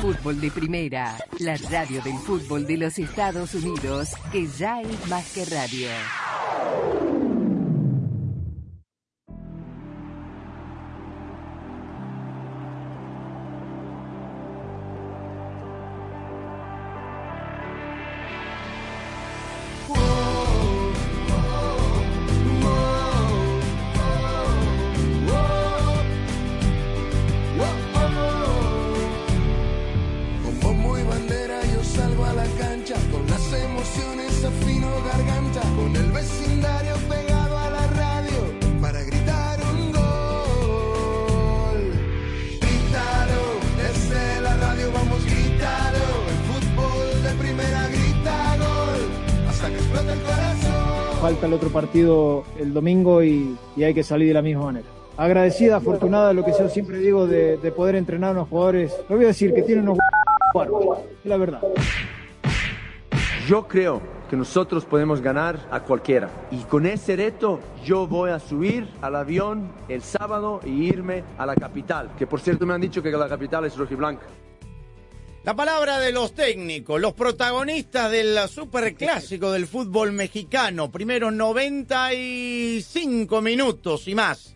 Fútbol de Primera, la radio del fútbol de los Estados Unidos, que ya es más que radio. Partido el domingo y, y hay que salir de la misma manera. Agradecida, afortunada, lo que yo siempre digo de, de poder entrenar a unos jugadores. No voy a decir que tienen unos bárbaros, es la verdad. Yo creo que nosotros podemos ganar a cualquiera. Y con ese reto yo voy a subir al avión el sábado y irme a la capital. Que por cierto me han dicho que la capital es rojiblanca. La palabra de los técnicos, los protagonistas del superclásico del fútbol mexicano. Primero 95 minutos y más.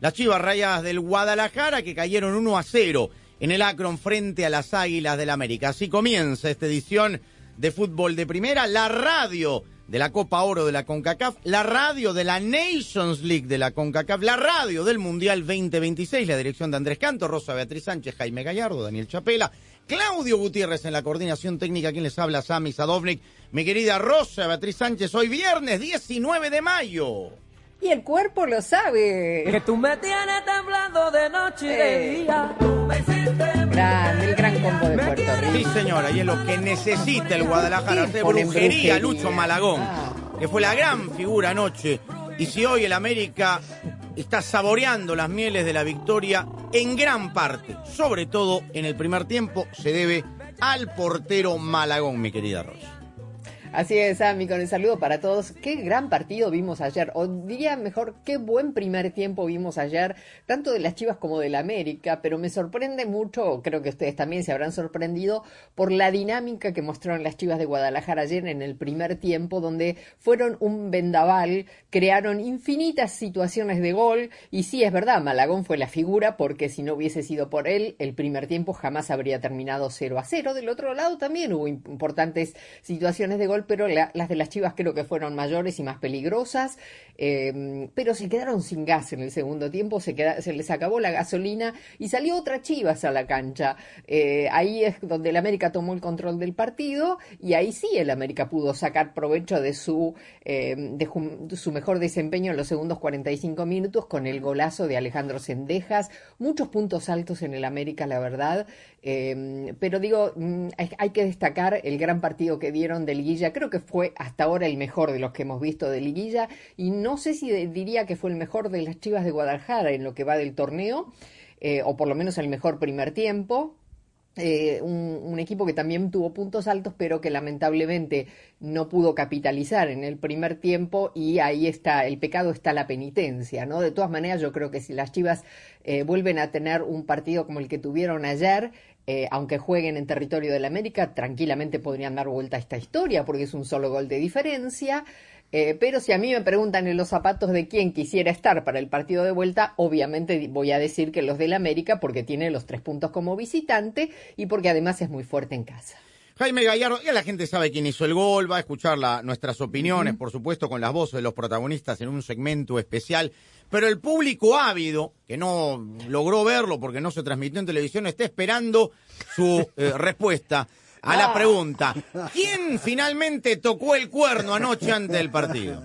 Las Chivas Rayas del Guadalajara que cayeron 1 a 0 en el Akron frente a las Águilas del América. Así comienza esta edición de fútbol de primera, la radio de la Copa Oro de la CONCACAF, la radio de la Nations League de la CONCACAF, la radio del Mundial 2026, la dirección de Andrés Canto, Rosa Beatriz Sánchez, Jaime Gallardo, Daniel Chapela, Claudio Gutiérrez en la coordinación técnica, quien les habla, Sami Sadovnik, mi querida Rosa Beatriz Sánchez, hoy viernes 19 de mayo. Y el cuerpo lo sabe. Que tú me tienes temblando de noche y de día. Tú me hiciste Grande, el gran combo de Puerto Sí, Rico. señora, y es lo que necesita el Guadalajara, hacer brujería, brujería. Lucho Malagón, Ah. que fue la gran figura anoche. Y si hoy el América está saboreando las mieles de la victoria, en gran parte, sobre todo en el primer tiempo, se debe al portero Malagón, mi querida Rosa. Así es, Ami, con el saludo para todos. Qué gran partido vimos ayer, o diría mejor, qué buen primer tiempo vimos ayer, tanto de las Chivas como de la América, pero me sorprende mucho, creo que ustedes también se habrán sorprendido, por la dinámica que mostraron las Chivas de Guadalajara ayer en el primer tiempo, donde fueron un vendaval, crearon infinitas situaciones de gol, y sí, es verdad, Malagón fue la figura, porque si no hubiese sido por él, el primer tiempo jamás habría terminado 0 a 0. Del otro lado también hubo importantes situaciones de gol, pero la- las de las Chivas creo que fueron mayores y más peligrosas, eh, pero se quedaron sin gas en el segundo tiempo, se, les acabó la gasolina y salió otra Chivas a la cancha. Eh, ahí es donde el América tomó el control del partido y ahí sí el América pudo sacar provecho de su, eh, de de su mejor desempeño en los segundos 45 minutos con el golazo de Alejandro Sendejas, muchos puntos altos en el América, la verdad, eh, pero digo, mm, hay, que destacar el gran partido que dieron de Liguilla, creo que fue hasta ahora el mejor de los que hemos visto de Liguilla y no sé si diría que fue el mejor de las Chivas de Guadalajara en lo que va del torneo, eh, o por lo menos el mejor primer tiempo. Eh, un, equipo que también tuvo puntos altos, pero que lamentablemente no pudo capitalizar en el primer tiempo y ahí está, el pecado está la penitencia, ¿no? De todas maneras, yo creo que si las Chivas eh, vuelven a tener un partido como el que tuvieron ayer, eh, aunque jueguen en territorio del América, tranquilamente podrían dar vuelta a esta historia, porque es un solo gol de diferencia. Eh, pero si a mí me preguntan en los zapatos de quién quisiera estar para el partido de vuelta, obviamente voy a decir que los del América, porque tiene los tres puntos como visitante y porque además es muy fuerte en casa. Jaime Gallardo, ya la gente sabe quién hizo el gol, va a escuchar la- nuestras opiniones, por supuesto, con las voces de los protagonistas en un segmento especial. Pero el público ávido, que no logró verlo porque no se transmitió en televisión, está esperando su eh, respuesta a la pregunta. ¿Quién finalmente tocó el cuerno anoche antes del partido?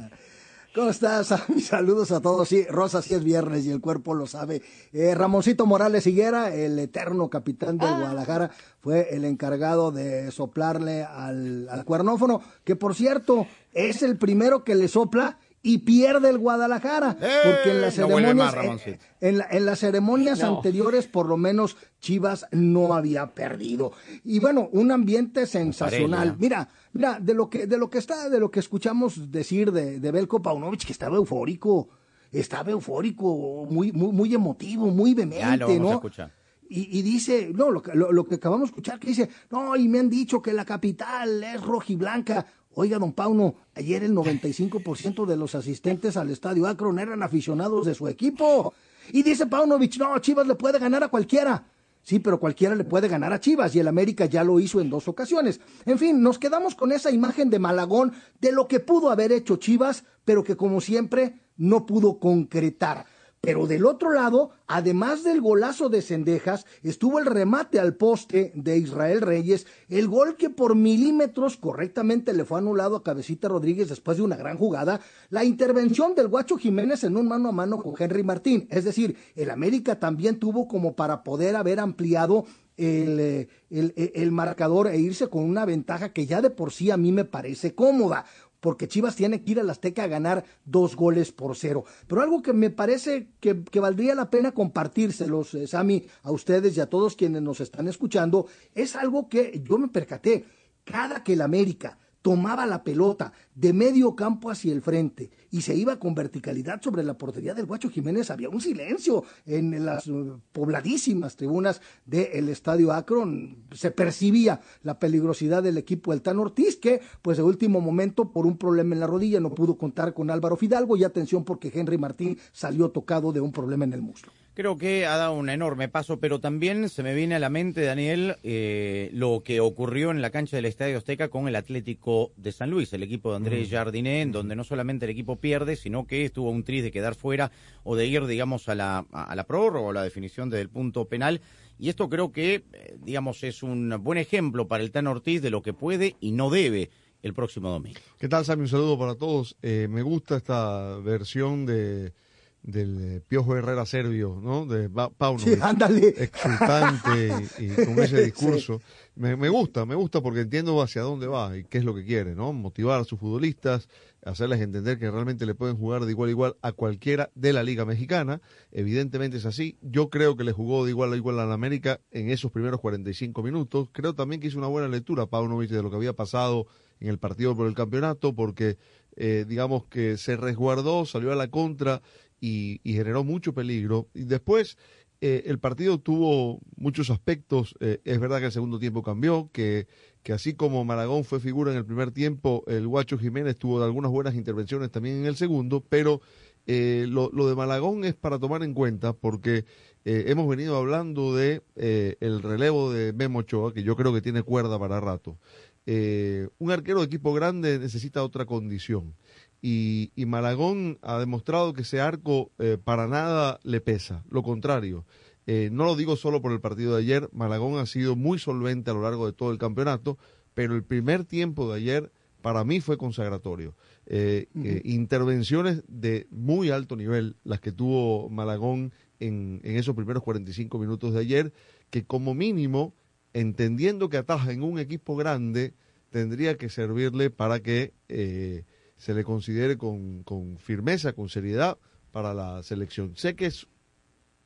¿Cómo estás? Mis saludos a todos. Sí, Rosa, sí es viernes y el cuerpo lo sabe. Eh, Ramoncito Morales Higuera, el eterno capitán del Guadalajara, fue el encargado de soplarle al, al cuernófono, que por cierto es el primero que le sopla y pierde el Guadalajara. porque en las no ceremonias, más, en- Ramoncito. en, la- en las ceremonias No. anteriores, por lo menos Chivas no había perdido. Y bueno, un ambiente sensacional. Parella. Mira, mira, de lo que, de lo que está, de lo que escuchamos decir de, de Belko Paunovic, que estaba eufórico, estaba eufórico, muy, muy, muy emotivo, muy Ya lo vehemente, ¿no? escuchar. y, y dice, no, lo, que- lo, lo que acabamos de escuchar, que dice, no, y me han dicho que la capital es rojiblanca. Oiga, don Pauno, ayer el 95% de los asistentes al estadio Akron eran aficionados de su equipo. Y dice Paunovic, no, Chivas le puede ganar a cualquiera. Sí, pero cualquiera le puede ganar a Chivas y el América ya lo hizo en dos ocasiones. En fin, nos quedamos con esa imagen de Malagón de lo que pudo haber hecho Chivas, pero que como siempre no pudo concretar. Pero del otro lado, además del golazo de Cendejas, estuvo el remate al poste de Israel Reyes, el gol que por milímetros correctamente le fue anulado a Cabecita Rodríguez después de una gran jugada, la intervención del Guacho Jiménez en un mano a mano con Henry Martín. Es decir, el América también tuvo como para poder haber ampliado el, eh, el- el marcador e irse con una ventaja que ya de por sí a mí me parece cómoda porque Chivas tiene que ir al Azteca a ganar dos goles por cero. Pero algo que me parece que, valdría la pena compartírselos, eh, Sammy, a ustedes y a todos quienes nos están escuchando, es algo que yo me percaté. Cada que el América tomaba la pelota de medio campo hacia el frente y se iba con verticalidad sobre la portería del Guacho Jiménez, había un silencio en las eh, pobladísimas tribunas del Estadio Akron. Se percibía la peligrosidad del equipo del Tan Ortiz, que pues de último momento por un problema en la rodilla no pudo contar con Álvaro Fidalgo y atención porque Henry Martín salió tocado de un problema en el muslo. Creo que ha dado un enorme paso, pero también se me viene a la mente, Daniel, eh, lo que ocurrió en la cancha del Estadio Azteca con el Atlético de San Luis, el equipo de Andrés Jardiné, en donde no solamente el equipo pierde, sino que estuvo un tris de quedar fuera o de ir, digamos, a la, a la prórroga o a la definición del punto penal. Y esto creo que, eh, digamos, es un buen ejemplo para el Tan Ortiz de lo que puede y no debe el próximo domingo. ¿Qué tal, Sammy? Un saludo para todos. Eh, me gusta esta versión de del eh, Piojo Herrera serbio, ¿no? De Pa- Paunovic. Sí, ándale. Exultante y, y con ese discurso. Me, me gusta, me gusta porque entiendo hacia dónde va y qué es lo que quiere, ¿no? Motivar a sus futbolistas, hacerles entender que realmente le pueden jugar de igual a igual a cualquiera de la Liga Mexicana. Evidentemente es así. Yo creo que le jugó de igual a igual a la América en esos primeros 45 minutos. Creo también que hizo una buena lectura Paunovic de lo que había pasado en el partido por el campeonato, porque eh, digamos que se resguardó, salió a la contra y, y generó mucho peligro. Y después eh, el partido tuvo muchos aspectos. Eh, es verdad que el segundo tiempo cambió, que, que así como Maragón fue figura en el primer tiempo, el Guacho Jiménez tuvo algunas buenas intervenciones también en el segundo, pero eh, lo, lo de Malagón es para tomar en cuenta porque eh, hemos venido hablando de eh, el relevo de Memo Ochoa, que yo creo que tiene cuerda para rato. Eh, un arquero de equipo grande necesita otra condición. Y, y Malagón ha demostrado que ese arco eh, para nada le pesa. Lo contrario, eh, no lo digo solo por el partido de ayer, Malagón ha sido muy solvente a lo largo de todo el campeonato, pero el primer tiempo de ayer para mí fue consagratorio. Eh, eh, intervenciones de muy alto nivel, las que tuvo Malagón en, en esos primeros 45 minutos de ayer, que como mínimo, entendiendo que ataja en un equipo grande, tendría que servirle para que eh, se le considere con, con firmeza, con seriedad para la selección. Sé que es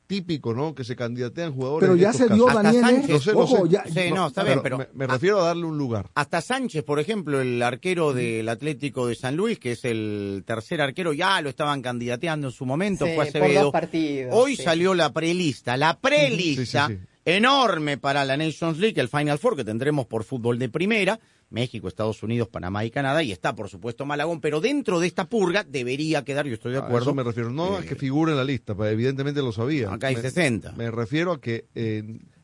típico, ¿no? Que se candidatean jugadores. Pero ya se dio. Daniel. Lo sé, lo Ojo, sé. ya- Sí, no, está bien, pero... me, me refiero a darle un lugar. Hasta Sánchez, por ejemplo, el arquero del Atlético de San Luis, que es el tercer arquero, ya lo estaban candidateando en su momento, Sí, fue por Acevedo. dos partidos, Hoy sí. salió la prelista, la prelista Sí, sí, sí. enorme para la Nations League, el Final Four que tendremos por fútbol de primera, México, Estados Unidos, Panamá y Canadá, y está por supuesto Malagón, pero dentro de esta purga debería quedar, yo estoy de A acuerdo. eso me refiero. No eh, a que figure en la lista, pues, evidentemente lo sabía. Acá hay Me- 60. Me refiero a que eh,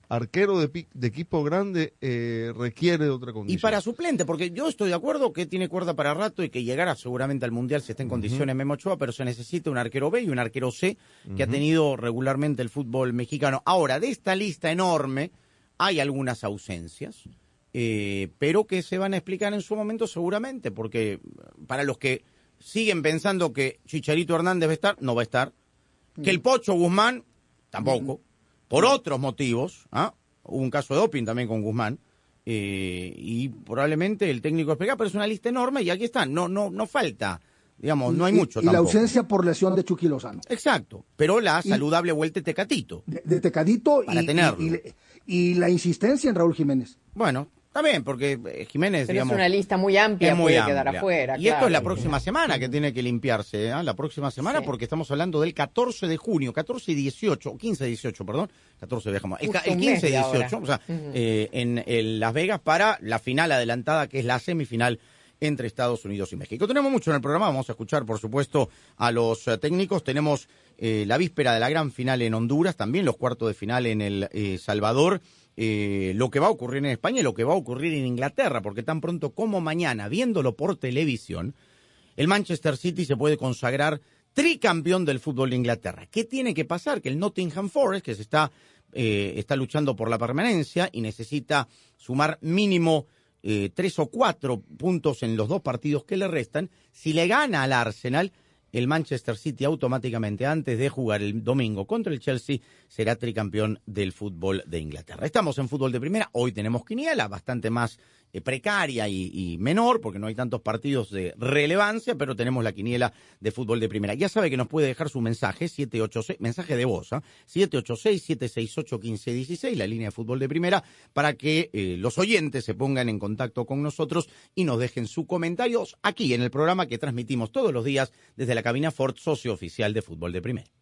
arquero de, equipo grande eh, requiere de otra Y condición. para suplente, porque yo estoy de acuerdo que tiene cuerda para rato y que llegará seguramente al Mundial si está en condiciones Memo Ochoa, pero se necesita un arquero B y un arquero C que ha tenido regularmente el fútbol mexicano. Ahora, de esta lista enorme hay algunas ausencias, eh, pero que se van a explicar en su momento seguramente, porque para los que siguen pensando que Chicharito Hernández va a estar, no va a estar, que el Pocho Guzmán tampoco, por otros motivos, ¿ah? hubo un caso de doping también con Guzmán, eh, y probablemente el técnico explica, pero es una lista enorme y aquí está, no, no, no falta, digamos, no hay Y- mucho Y, la ausencia por lesión de Chucky Lozano. Exacto, pero la Y- saludable vuelta de Tecatito. De, de Tecadito Para y, tenerlo. y la insistencia en Raúl Jiménez. Bueno, Bien, porque eh, Jiménez, Pero digamos, es una lista muy amplia, es muy puede amplia. quedar afuera. Y esto es la próxima semana que tiene que limpiarse, ¿eh? la próxima semana, Sí. porque estamos hablando del 14 de junio, 14 y 18, 15 y 18, perdón, 14 viajamos, el, el un 15 y mes de ahora. 18, o sea, eh, en, en Las Vegas para la final adelantada, que es la semifinal entre Estados Unidos y México. Tenemos mucho en el programa, vamos a escuchar, por supuesto, a los eh, técnicos. Tenemos eh, la víspera de la gran final en Honduras, también los cuartos de final en El eh, Salvador, eh, lo que va a ocurrir en España y lo que va a ocurrir en Inglaterra, porque tan pronto como mañana, viéndolo por televisión, el Manchester City se puede consagrar tricampeón del fútbol de Inglaterra. ¿Qué tiene que pasar? Que el Nottingham Forest, que se está, eh, está luchando por la permanencia y necesita sumar mínimo eh, tres o cuatro puntos en los dos partidos que le restan, si le gana al Arsenal, el Manchester City automáticamente, antes de jugar el domingo contra el Chelsea, será tricampeón del fútbol de Inglaterra. Estamos en fútbol de primera, hoy tenemos quiniela, bastante más eh, precaria y, menor, porque no hay tantos partidos de relevancia, pero tenemos la quiniela de fútbol de primera. Ya sabe que nos puede dejar su mensaje, 786, mensaje de voz, ¿ah? 786-768-1516, la línea de fútbol de primera, para que eh, los oyentes se pongan en contacto con nosotros y nos dejen sus comentarios aquí en el programa que transmitimos todos los días desde la cabina Ford, socio oficial de fútbol de primera.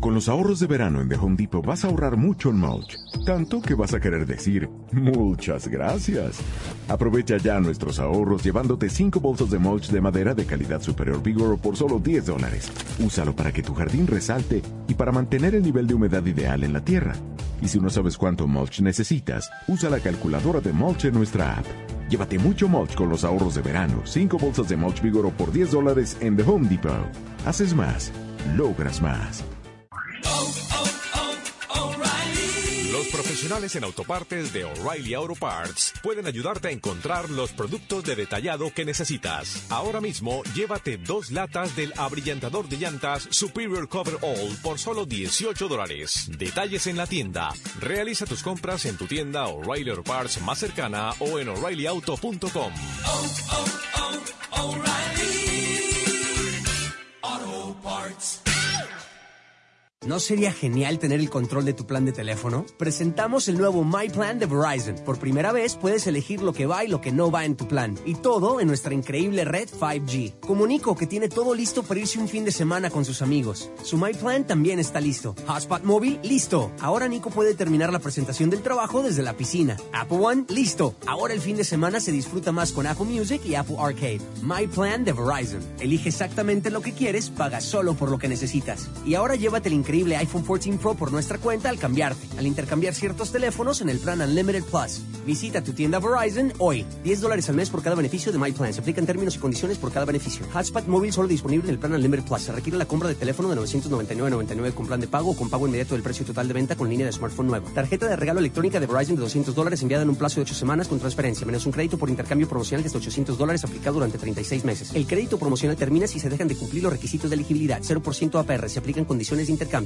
Con los ahorros de verano en The Home Depot vas a ahorrar mucho en mulch, tanto que vas a querer decir muchas gracias. Aprovecha ya nuestros ahorros llevándote 5 bolsos de mulch de madera de calidad superior Vigoro por solo 10 dólares. Úsalo para que tu jardín resalte y para mantener el nivel de humedad ideal en la tierra. Y si no sabes cuánto mulch necesitas, usa la calculadora de mulch en nuestra app. Llévate mucho mulch con los ahorros de verano. 5 bolsas de mulch Vigoro por 10 dólares en The Home Depot. Haces más, logras más. Los profesionales en autopartes de O'Reilly Auto Parts pueden ayudarte a encontrar los productos de detallado que necesitas. Ahora mismo, llévate dos latas del abrillantador de llantas Superior Cover All por solo 18 dólares. Detalles en la tienda. Realiza tus compras en tu tienda O'Reilly Auto Parts más cercana o en o'ReillyAuto.com. ¿No sería genial tener el control de tu plan de teléfono? Presentamos el nuevo My Plan de Verizon. Por primera vez puedes elegir lo que va y lo que no va en tu plan. Y todo en nuestra increíble red 5G. Comunico que tiene todo listo para irse un fin de semana con sus amigos. Su My Plan también está listo. Hotspot móvil, listo. Ahora Nico puede terminar la presentación del trabajo desde la piscina. Apple One, listo. Ahora el fin de semana se disfruta más con Apple Music y Apple Arcade. My Plan de Verizon. Elige exactamente lo que quieres, paga solo por lo que necesitas. Y ahora llévate el increíble iPhone 14 Pro por nuestra cuenta al cambiarte, al intercambiar ciertos teléfonos en el plan Unlimited Plus. Visita tu tienda Verizon hoy. 10 dólares al mes por cada beneficio de My Plan. Se aplican términos y condiciones por cada beneficio. Hotspot móvil solo disponible en el plan Unlimited Plus. Se requiere la compra de teléfono de 999.99 con plan de pago o con pago inmediato del precio total de venta con línea de smartphone nueva. Tarjeta de regalo electrónica de Verizon de 200 dólares enviada en un plazo de 8 semanas con transferencia, menos un crédito por intercambio promocional de hasta 800 dólares aplicado durante 36 meses. El crédito promocional termina si se dejan de cumplir los requisitos de elegibilidad. 0% APR. Se aplican condiciones de intercambio.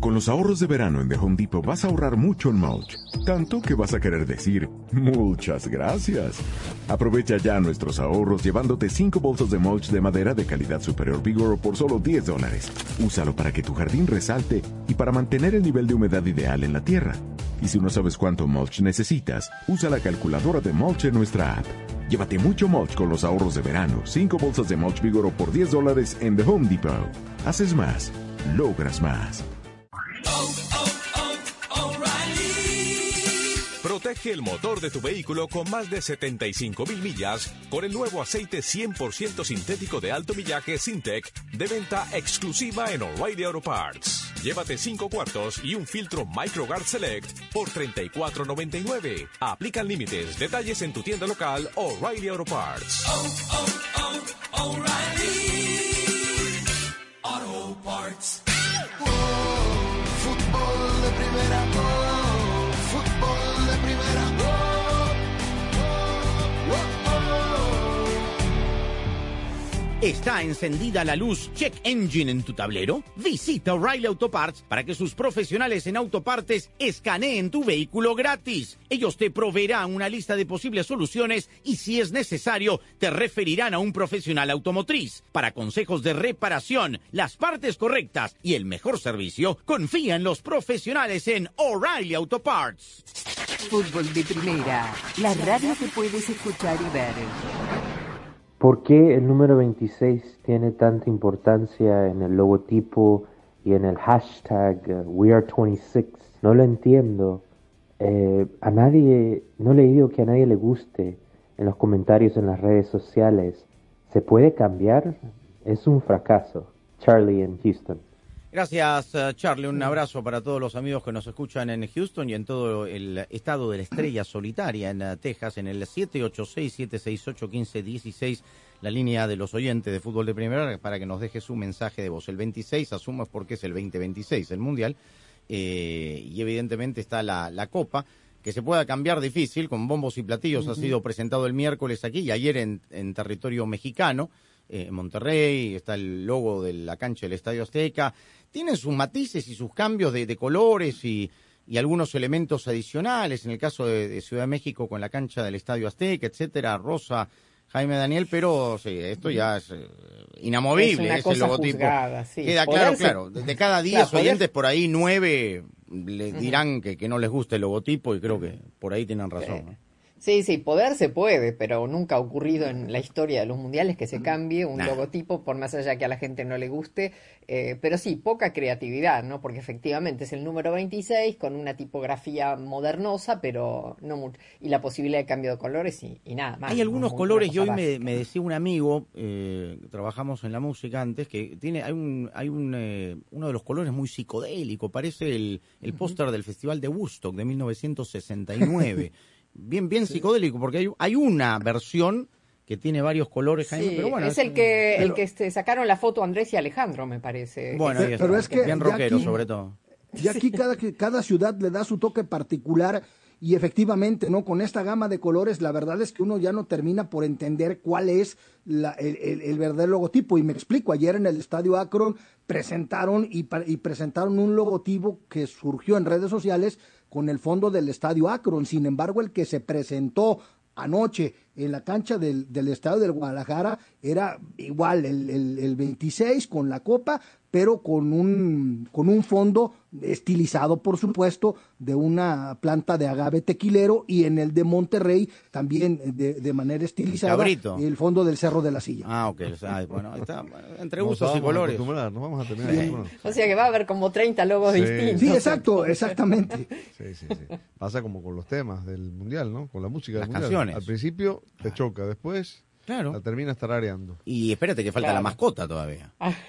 Con los ahorros de verano en The Home Depot vas a ahorrar mucho en mulch, tanto que vas a querer decir muchas gracias. Aprovecha ya nuestros ahorros llevándote 5 bolsos de mulch de madera de calidad superior Vigoro por solo 10 dólares. Úsalo para que tu jardín resalte y para mantener el nivel de humedad ideal en la tierra. Y si no sabes cuánto mulch necesitas, usa la calculadora de mulch en nuestra app. Llévate mucho mulch con los ahorros de verano. 5 bolsas de mulch Vigoro por 10 dólares en The Home Depot. Haces más, logras más. Protege el motor de tu vehículo con más de 75 mil millas con el nuevo aceite 100% sintético de alto millaje Sintec de venta exclusiva en O'Reilly Auto Parts. Llévate 5 cuartos y un filtro MicroGuard Select por $34.99. Aplican límites. Detalles en tu tienda local O'Reilly Auto Parts. Auto Parts. Fútbol de primera, oh, ¿Está encendida la luz Check Engine en tu tablero? Visita O'Reilly Auto Parts para que sus profesionales en autopartes escaneen tu vehículo gratis. Ellos te proveerán una lista de posibles soluciones y si es necesario te referirán a un profesional automotriz. Para consejos de reparación, las partes correctas y el mejor servicio, confía en los profesionales en O'Reilly Auto Parts. Fútbol de primera, la radio que puedes escuchar y ver. ¿Por qué el número 26 tiene tanta importancia en el logotipo y en el hashtag uh, WeAre26? No lo entiendo. Eh, a nadie, no he leído que a nadie le guste en los comentarios en las redes sociales. ¿Se puede cambiar? Es un fracaso. Charlie en Houston. Gracias, eh, Charlie. Un abrazo para todos los amigos que nos escuchan en Houston y en todo el estado de la estrella solitaria en eh, Texas, en el 786-768-1516, la línea de los oyentes de fútbol de primera, para que nos deje su mensaje de voz. El 26, asumo es porque es el 2026, el Mundial, eh, y evidentemente está la, la Copa, que se pueda cambiar difícil, con bombos y platillos, ha sido presentado el miércoles aquí y ayer en, en territorio mexicano, en Monterrey, está el logo de la cancha del Estadio Azteca, tienen sus matices y sus cambios de, de colores y, y algunos elementos adicionales, en el caso de, de Ciudad de México con la cancha del Estadio Azteca, etcétera, Rosa, Jaime Daniel, pero sí, esto ya es eh, inamovible, Es una ese cosa logotipo. juzgada, sí. Queda claro, claro, de cada 10 Claro, poder- oyentes por ahí, 9 le Ujú. dirán que, que no les gusta el logotipo y creo que por ahí tienen razón. ¿no? Sí, sí, poder se puede, pero nunca ha ocurrido en la historia de los mundiales que se cambie un Nah. logotipo, por más allá que a la gente no le guste. eh, pero sí, poca creatividad, ¿no? Porque efectivamente es el número 26 con una tipografía modernosa, pero no mucho. Y la posibilidad de cambio de colores y, y nada más. Hay ¿no? algunos colores, y hoy me decía un amigo, eh, trabajamos en la música antes, que tiene hay un hay un eh, uno de los colores muy psicodélico, parece el, el póster del Festival de Woodstock de 1969. bien bien psicodélico, porque hay, hay una versión que tiene varios colores, Jaime, Sí, pero bueno, es el que, el que este, sacaron la foto Andrés y Alejandro, me parece. bueno, Pero está, es que bien rockero aquí- sobre todo. Y aquí cada, que- cada ciudad le da su toque particular y efectivamente, ¿no? Con esta gama de colores, la verdad es que uno ya no termina por entender cuál es la- el, el- verdadero logotipo. Y me explico, ayer en el Estadio Akron presentaron y, y presentaron un logotipo que surgió en redes sociales con el fondo del Estadio Akron. Sin embargo, el que se presentó anoche en la cancha del, del Estadio del Guadalajara era igual, el, el- el 26 con la copa, pero con un, con un fondo estilizado, por supuesto, de una planta de agave tequilero y en el de Monterrey también de, de manera estilizada cabrito. el fondo del Cerro de la Silla. Ah, ok, ah, bueno, ahí está, entre Nos gustos y colores. acostumbrar, nos vamos a terminar Sí. acostumbrando. O sea que va a haber como 30 logos Sí. distintos. Sí, exacto, exactamente. Sí, sí, sí. Pasa como con los temas del mundial, ¿no? Con la música Las del mundial. canciones. Al principio te choca, después Claro. la terminas tarareando. Y espérate que falta Claro. la mascota todavía. Ah.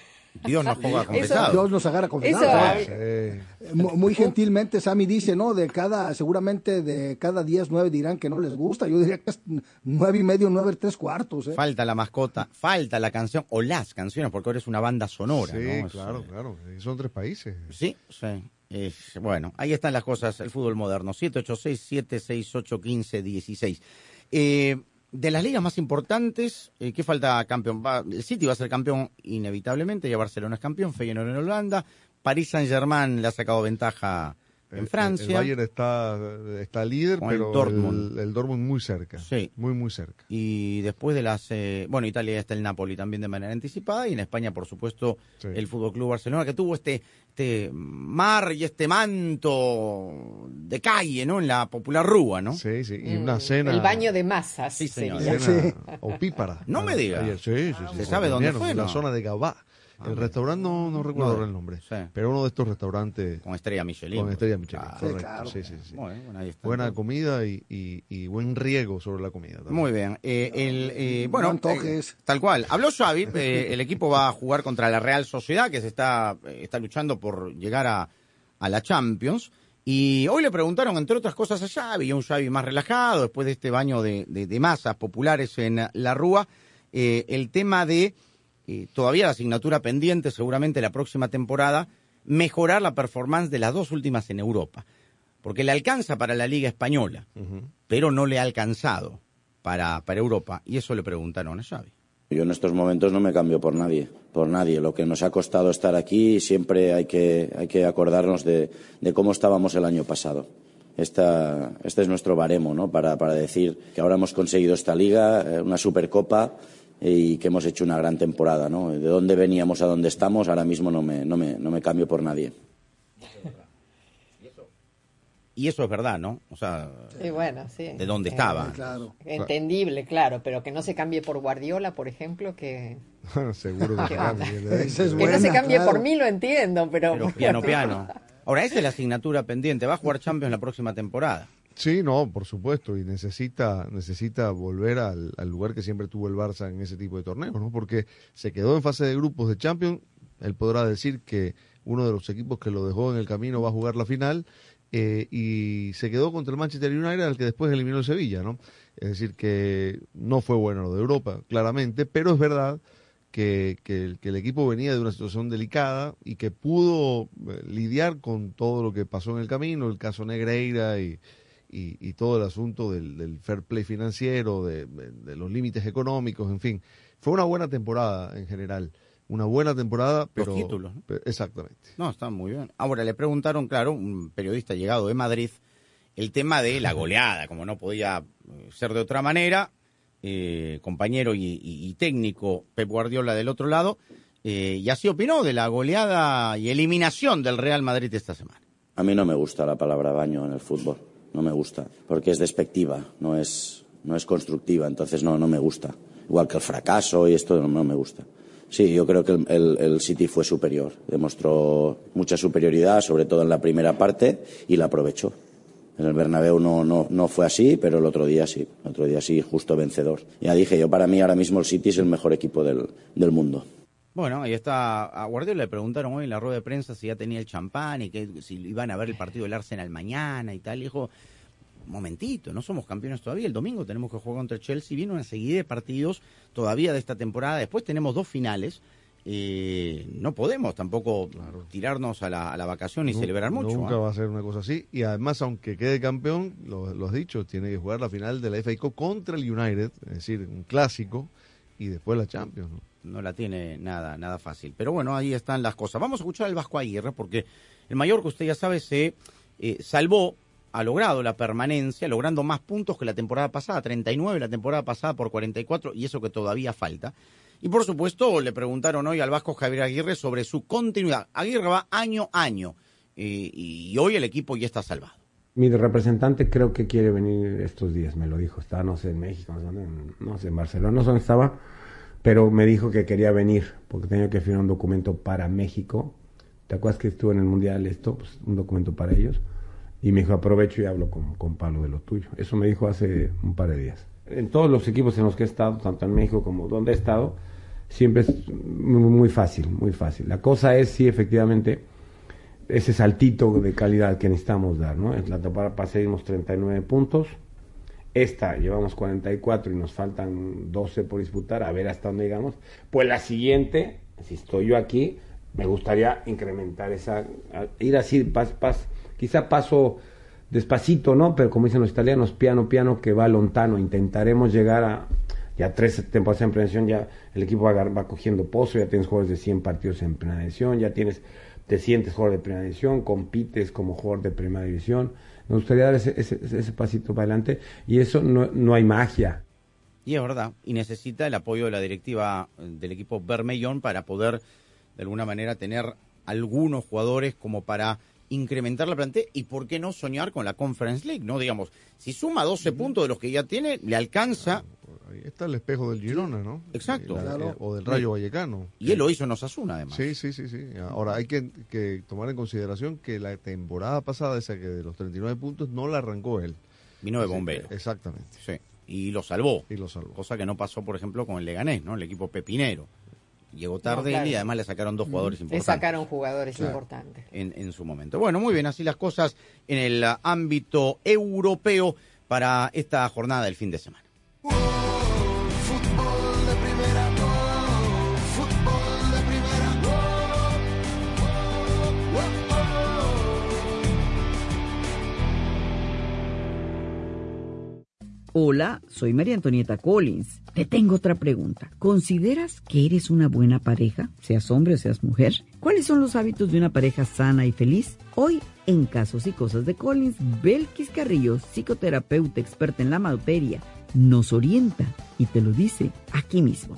Dios nos ponga Eso- confesado. Dios nos agarra Eso, confesados. Sí. Eh, mu- Muy gentilmente Sammy dice, ¿no? De cada, seguramente de cada 10, 9 dirán que no les gusta. Yo diría que es nueve y medio, nueve tres cuartos. ¿eh? Falta la mascota, falta la canción o las canciones, porque ahora es una banda sonora, Sí, ¿no? Es, claro, eh, claro. Son tres países. Sí, sí. Es- bueno, ahí están las cosas, el fútbol moderno. 786-768-1516. Eh, de las ligas más importantes, eh, ¿qué falta campeón? Va- el City va a ser campeón inevitablemente, ya Barcelona es campeón, Feyenoord en Holanda, Paris Saint-Germain le ha sacado ventaja en El- Francia. El, Bayern está, está líder, Con el pero Dortmund. el, el Dortmund muy cerca. Sí. Muy, muy cerca. Y después de las... eh, bueno, Italia está el Napoli también de manera anticipada y en España, por supuesto, Sí. el Fútbol Club Barcelona, que tuvo este, este mar y este manto de calle, ¿no? En la popular rúa, ¿no? Sí, sí. Y Mm, una cena. El baño de masas. Sí, señor. cena opípara. No me diga. Ayer, sí, sí, sí. ¿Se sabe dónde fue, En no? la zona de Gabá. El restaurante no, no recuerdo ahora el nombre. sí. Pero uno de estos restaurantes Con estrella Michelin. con estrella Michelin. Claro. correcto. claro. Sí, sí, sí. Bueno, bueno, ahí está. Buena comida y, y, y buen riego sobre la comida. también. Muy bien. Eh, el, eh, bueno, No eh, tal cual. Habló Xavi, eh, el equipo va a jugar contra la Real Sociedad, que se está, está luchando por llegar a, a la Champions. Y hoy le preguntaron, entre otras cosas, a Xavi, un Xavi más relajado, después de este baño de, de- de masas populares en la Rúa, eh, el tema de eh, todavía la asignatura pendiente, seguramente la próxima temporada, mejorar la performance de las dos últimas en Europa. Porque le alcanza para la Liga Española, pero no le ha alcanzado para, para Europa. Y eso le preguntaron a Xavi. Yo en estos momentos no me cambio por nadie, por nadie. Lo que nos ha costado estar aquí siempre hay que, hay que acordarnos de, de cómo estábamos el año pasado. Esta, este es nuestro baremo, ¿no? Para, para decir que ahora hemos conseguido esta liga, eh, una supercopa y que hemos hecho una gran temporada, ¿no? De dónde veníamos a dónde estamos, ahora mismo no me, no me, no me cambio por nadie. Y eso es verdad, ¿no? O sea, Y bueno, sí. de dónde Eh, estaba. Claro. Entendible, claro, pero que no se cambie por Guardiola, por ejemplo, que, Seguro que es que buena, no se cambie claro. por mí, lo entiendo, pero... Pero piano, piano. Ahora, esa es la asignatura pendiente. Va a jugar Champions la próxima temporada. Sí, no, por supuesto, y necesita, necesita volver al, lugar que siempre tuvo el Barça en ese tipo de torneos, ¿no? Porque se quedó en fase de grupos de Champions, él podrá decir que uno de los equipos que lo dejó en el camino va a jugar la final, eh, y se quedó contra el Manchester United, al que después eliminó el Sevilla, ¿no? Es decir, que no fue bueno lo de Europa, claramente, pero es verdad que, que el, que el equipo venía de una situación delicada y que pudo eh, lidiar con todo lo que pasó en el camino, el caso Negreira y, y, y todo el asunto del, del fair play financiero, de, los límites económicos, en fin. Fue una buena temporada en general. Una buena temporada, pero. títulos, ¿no? Exactamente. No, está muy bien. Ahora, le preguntaron, claro, un periodista llegado de Madrid, el tema de la goleada, como no podía eh, ser de otra manera, eh, compañero y, y- y técnico Pep Guardiola del otro lado, eh, y así opinó de la goleada y eliminación del Real Madrid esta semana. A mí no me gusta la palabra baño en el fútbol, no me gusta, porque es despectiva, no es, no es constructiva, entonces no, no me gusta. Igual que el fracaso y esto no, no me gusta. Sí, yo creo que el, el- el City fue superior, demostró mucha superioridad, sobre todo en la primera parte, y la aprovechó. En el Bernabéu no, no, no fue así, pero el otro día sí, el otro día sí, justo vencedor. Ya dije, yo para mí ahora mismo el City es el mejor equipo del, del mundo. Bueno, ahí está. A Guardiola le preguntaron hoy en la rueda de prensa si ya tenía el champán y que si iban a ver el partido del Arsenal mañana y tal. Y dijo, un momentito, no somos campeones todavía. El domingo tenemos que jugar contra Chelsea. Viene una seguida de partidos todavía de esta temporada. Después tenemos dos finales. Eh, no podemos tampoco tirarnos a la, a la vacación y celebrar mucho. Nunca ¿ah? va a ser una cosa así. Y además, aunque quede campeón, lo, lo has dicho, tiene que jugar la final de la FA Cup contra el United, es decir, un clásico, y después la Champions. ¿no? No la tiene nada, nada fácil. Pero bueno, ahí están las cosas. Vamos a escuchar al Vasco Aguirre, porque el mayor que usted ya sabe se eh, salvó, ha logrado la permanencia, logrando más puntos que la temporada pasada, 39 la temporada pasada por 44, y eso que todavía falta. Y por supuesto, le preguntaron hoy al Vasco Javier Aguirre sobre su continuidad. Aguirre va año a año, eh, y hoy el equipo ya está salvado. Mi representante creo que quiere venir estos días, me lo dijo. Está, no sé, en México, no sé, dónde, no sé, en Barcelona, no sé dónde estaba, pero me dijo que quería venir porque tenía que firmar un documento para México. ¿Te acuerdas que estuvo en el Mundial esto? Pues un documento para ellos. Y me dijo, aprovecho y hablo con, con Pablo de lo tuyo. Eso me dijo hace un par de días. En todos los equipos en los que he estado, tanto en México como donde he estado, siempre es muy, fácil, muy fácil. La cosa es si efectivamente ese saltito de calidad que necesitamos dar, ¿no? En la temporada pasada dimos 39 puntos, esta llevamos 44 y nos faltan 12 por disputar, a ver hasta dónde llegamos. Pues la siguiente, si estoy yo aquí, me gustaría incrementar esa, ir así, pas, quizá paso despacito, ¿no? Pero como dicen los italianos, piano, piano, que va lontano. Intentaremos llegar a, ya tres temporadas en prevención, ya el equipo va, va cogiendo pozo, ya tienes jugadores de 100 partidos en prevención, ya tienes te sientes jugador de división, compites como jugador de primera división. Me gustaría dar ese, ese, ese pasito para adelante y eso no, no hay magia. Y es verdad, y necesita el apoyo de la directiva del equipo Bermellón para poder, de alguna manera, tener algunos jugadores como para incrementar la plantilla y por qué no soñar con la Conference League, ¿no? Digamos, si suma 12 puntos de los que ya tiene, le alcanza. Ahí está el espejo del Girona, ¿no? Exacto. La- o del Rayo Vallecano. Y él lo hizo en Osasuna, además. Sí, sí, sí, sí. Ahora hay que, que tomar en consideración que la temporada pasada, esa que de los 39 puntos, no la arrancó él. Vino de bombero. Exactamente. Sí. Y lo salvó. Y lo salvó. Cosa que no pasó, por ejemplo, con el Leganés, ¿no? El equipo pepinero. Llegó tarde claro. y además le sacaron dos jugadores Le importantes. sacaron jugadores Claro. importantes. en, en su momento. Bueno, muy bien, así las cosas en el ah, ámbito europeo para esta jornada del fin de semana. Hola, soy María Antonieta Collins. Te tengo otra pregunta. ¿Consideras que eres una buena pareja, seas hombre o seas mujer? ¿Cuáles son los hábitos de una pareja sana y feliz? Hoy, en Casos y Cosas de Collins, Belkis Carrillo, psicoterapeuta experta en la materia, nos orienta y te lo dice aquí mismo.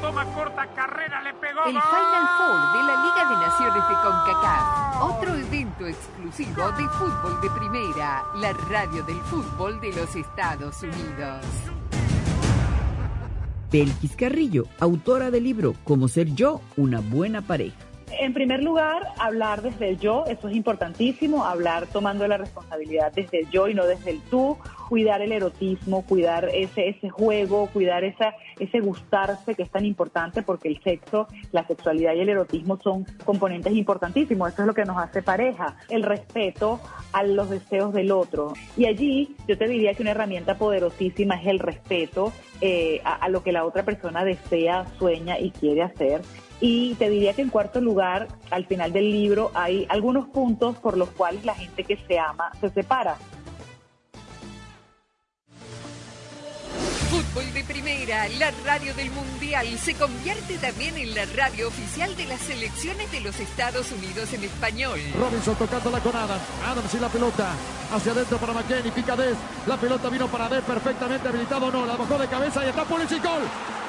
Toma corta carrera, le pegó. El ¡Gol! Final Four de la Liga de Naciones de CONCACAF, otro evento exclusivo de fútbol de primera, la radio del fútbol de los Estados Unidos. Belkis Carrillo, autora del libro Cómo ser yo una buena pareja. En primer lugar, hablar desde el yo, eso es importantísimo, hablar tomando la responsabilidad desde el yo y no desde el tú, cuidar el erotismo, cuidar ese, ese juego, cuidar esa, ese gustarse que es tan importante porque el sexo, la sexualidad y el erotismo son componentes importantísimos, eso es lo que nos hace pareja, el respeto a los deseos del otro. Y allí yo te diría que una herramienta poderosísima es el respeto eh, a, a lo que la otra persona desea, sueña y quiere hacer. Y te diría que en cuarto lugar, al final del libro, hay algunos puntos por los cuales la gente que se ama se separa. Fútbol de primera, la radio del mundial, se convierte también en la radio oficial de las selecciones de los Estados Unidos en español. Robinson tocándola con Adams. Adams y la pelota. Hacia adentro para McKenny. Pica Des. La pelota vino para Des perfectamente habilitado. No, la bajó de cabeza y está Pulisic. Gol.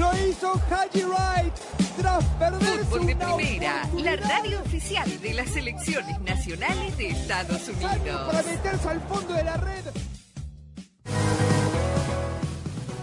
Lo hizo Haji Wright tras perder Fútbol de una Primera, la radio oficial de las selecciones nacionales de Estados Unidos. para meterse al fondo de la red.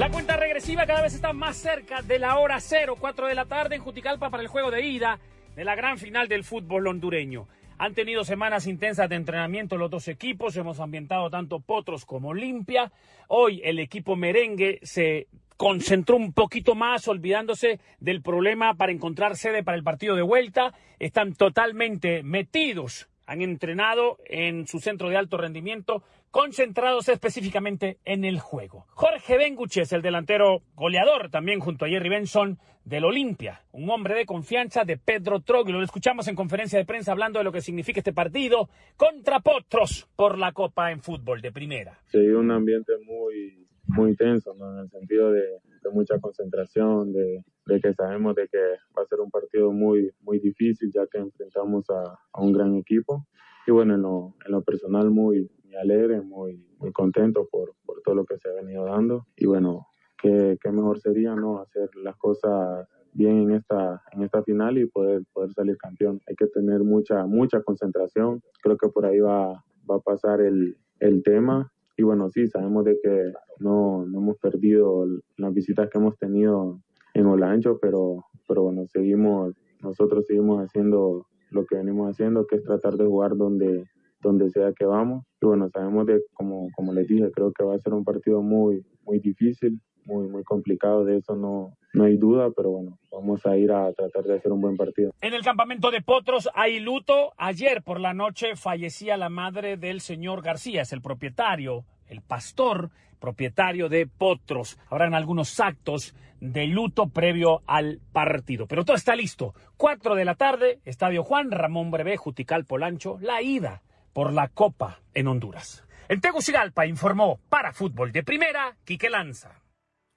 La cuenta regresiva cada vez está más cerca de la hora cero, 4 de la tarde en Juticalpa para el juego de ida de la gran final del fútbol hondureño. Han tenido semanas intensas de entrenamiento los dos equipos, hemos ambientado tanto Potros como Olimpia. Hoy el equipo merengue se concentró un poquito más, olvidándose del problema para encontrar sede para el partido de vuelta. Están totalmente metidos, han entrenado en su centro de alto rendimiento, concentrados específicamente en el juego. Jorge Benguches, el delantero goleador, también junto a Jerry Benson del Olimpia, un hombre de confianza de Pedro Troglio. Lo escuchamos en conferencia de prensa hablando de lo que significa este partido contra Potros por la Copa en fútbol de primera. Sí, un ambiente muy muy tenso, ¿no? en el sentido de, de mucha concentración, de, de, que sabemos de que va a ser un partido muy muy difícil ya que enfrentamos a, a un gran equipo y bueno, en lo, en lo personal muy, muy alegre, muy, muy contento por, por todo lo que se ha venido dando y bueno, qué, qué mejor sería no hacer las cosas bien en esta en esta final y poder poder salir campeón. Hay que tener mucha mucha concentración. Creo que por ahí va va a pasar el, el tema y bueno, sí, sabemos de que no, no hemos perdido las visitas que hemos tenido en Olancho, pero, pero bueno, seguimos, nosotros seguimos haciendo lo que venimos haciendo, que es tratar de jugar donde, donde sea que vamos. Y bueno, sabemos de, como, como les dije, creo que va a ser un partido muy, muy difícil, muy, muy complicado, de eso no, no hay duda, pero bueno, vamos a ir a tratar de hacer un buen partido. En el campamento de Potros hay luto. Ayer por la noche fallecía la madre del señor García, el propietario, el pastor, propietario de Potros. Habrán algunos actos de luto previo al partido. Pero todo está listo. Cuatro de la tarde, Estadio Juan Ramón Brevé, Jutical Polancho, la ida por la Copa en Honduras. En Tegucigalpa informó para Fútbol de Primera, Quique Lanza.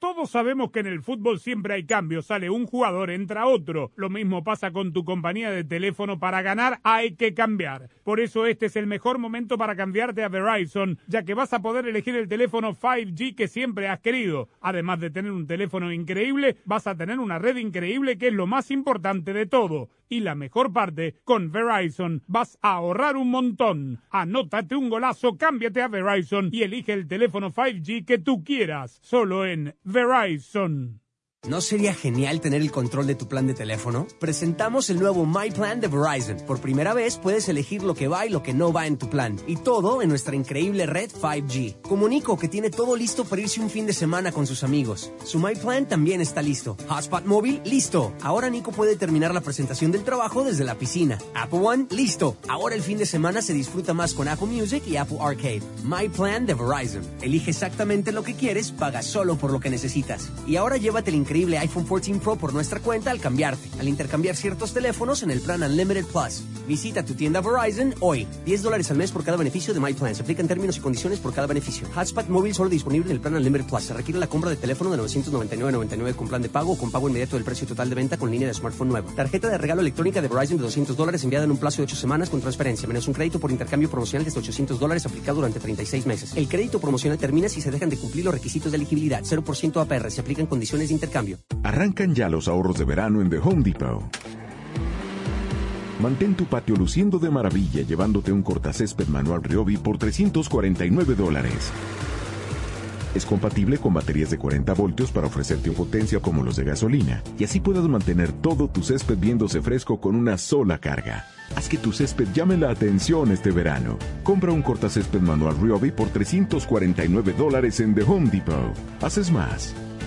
Todos sabemos que en el fútbol siempre hay cambios, sale un jugador, entra otro. Lo mismo pasa con tu compañía de teléfono, para ganar hay que cambiar. Por eso este es el mejor momento para cambiarte a Verizon, ya que vas a poder elegir el teléfono 5G que siempre has querido. Además de tener un teléfono increíble, vas a tener una red increíble que es lo más importante de todo. Y la mejor parte, con Verizon vas a ahorrar un montón. Anótate un golazo, cámbiate a Verizon y elige el teléfono 5G que tú quieras, solo en Verizon. ¿No sería genial tener el control de tu plan de teléfono? Presentamos el nuevo My Plan de Verizon. Por primera vez puedes elegir lo que va y lo que no va en tu plan. Y todo en nuestra increíble red 5G. Comunico que tiene todo listo para irse un fin de semana con sus amigos. Su My Plan también está listo. Hotspot móvil, listo. Ahora Nico puede terminar la presentación del trabajo desde la piscina. Apple One, listo. Ahora el fin de semana se disfruta más con Apple Music y Apple Arcade. My Plan de Verizon. Elige exactamente lo que quieres, paga solo por lo que necesitas. Y ahora llévate el increíble iPhone 14 Pro por nuestra cuenta al cambiarte, al intercambiar ciertos teléfonos en el plan Unlimited Plus. Visita tu tienda Verizon hoy. 10 dólares al mes por cada beneficio de My Plan. Se aplican términos y condiciones por cada beneficio. Hotspot móvil solo disponible en el plan Unlimited Plus. Se requiere la compra de teléfono de 999.99 con plan de pago o con pago inmediato del precio total de venta con línea de smartphone nueva. Tarjeta de regalo electrónica de Verizon de 200 dólares enviada en un plazo de 8 semanas con transferencia, menos un crédito por intercambio promocional de 800 dólares aplicado durante 36 meses. El crédito promocional termina si se dejan de cumplir los requisitos de elegibilidad. 0% APR. Se aplican condiciones de intercambio. Arrancan ya los ahorros de verano en The Home Depot. Mantén tu patio luciendo de maravilla llevándote un cortacésped manual Ryobi por 349 dólares. Es compatible con baterías de 40 voltios para ofrecerte potencia como los de gasolina y así puedas mantener todo tu césped viéndose fresco con una sola carga. Haz que tu césped llame la atención este verano. Compra un cortacésped manual Ryobi por 349 dólares en The Home Depot. Haces más.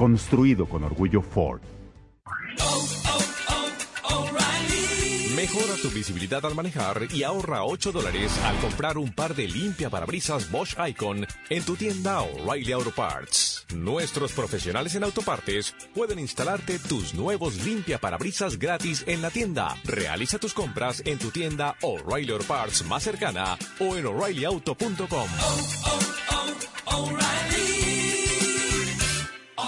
Construido con orgullo Ford. Mejora tu visibilidad al manejar y ahorra 8 dólares al comprar un par de limpia parabrisas Bosch Icon en tu tienda O'Reilly Auto Parts. Nuestros profesionales en autopartes pueden instalarte tus nuevos limpia parabrisas gratis en la tienda. Realiza tus compras en tu tienda O'Reilly Auto Parts más cercana o en o'ReillyAuto.com.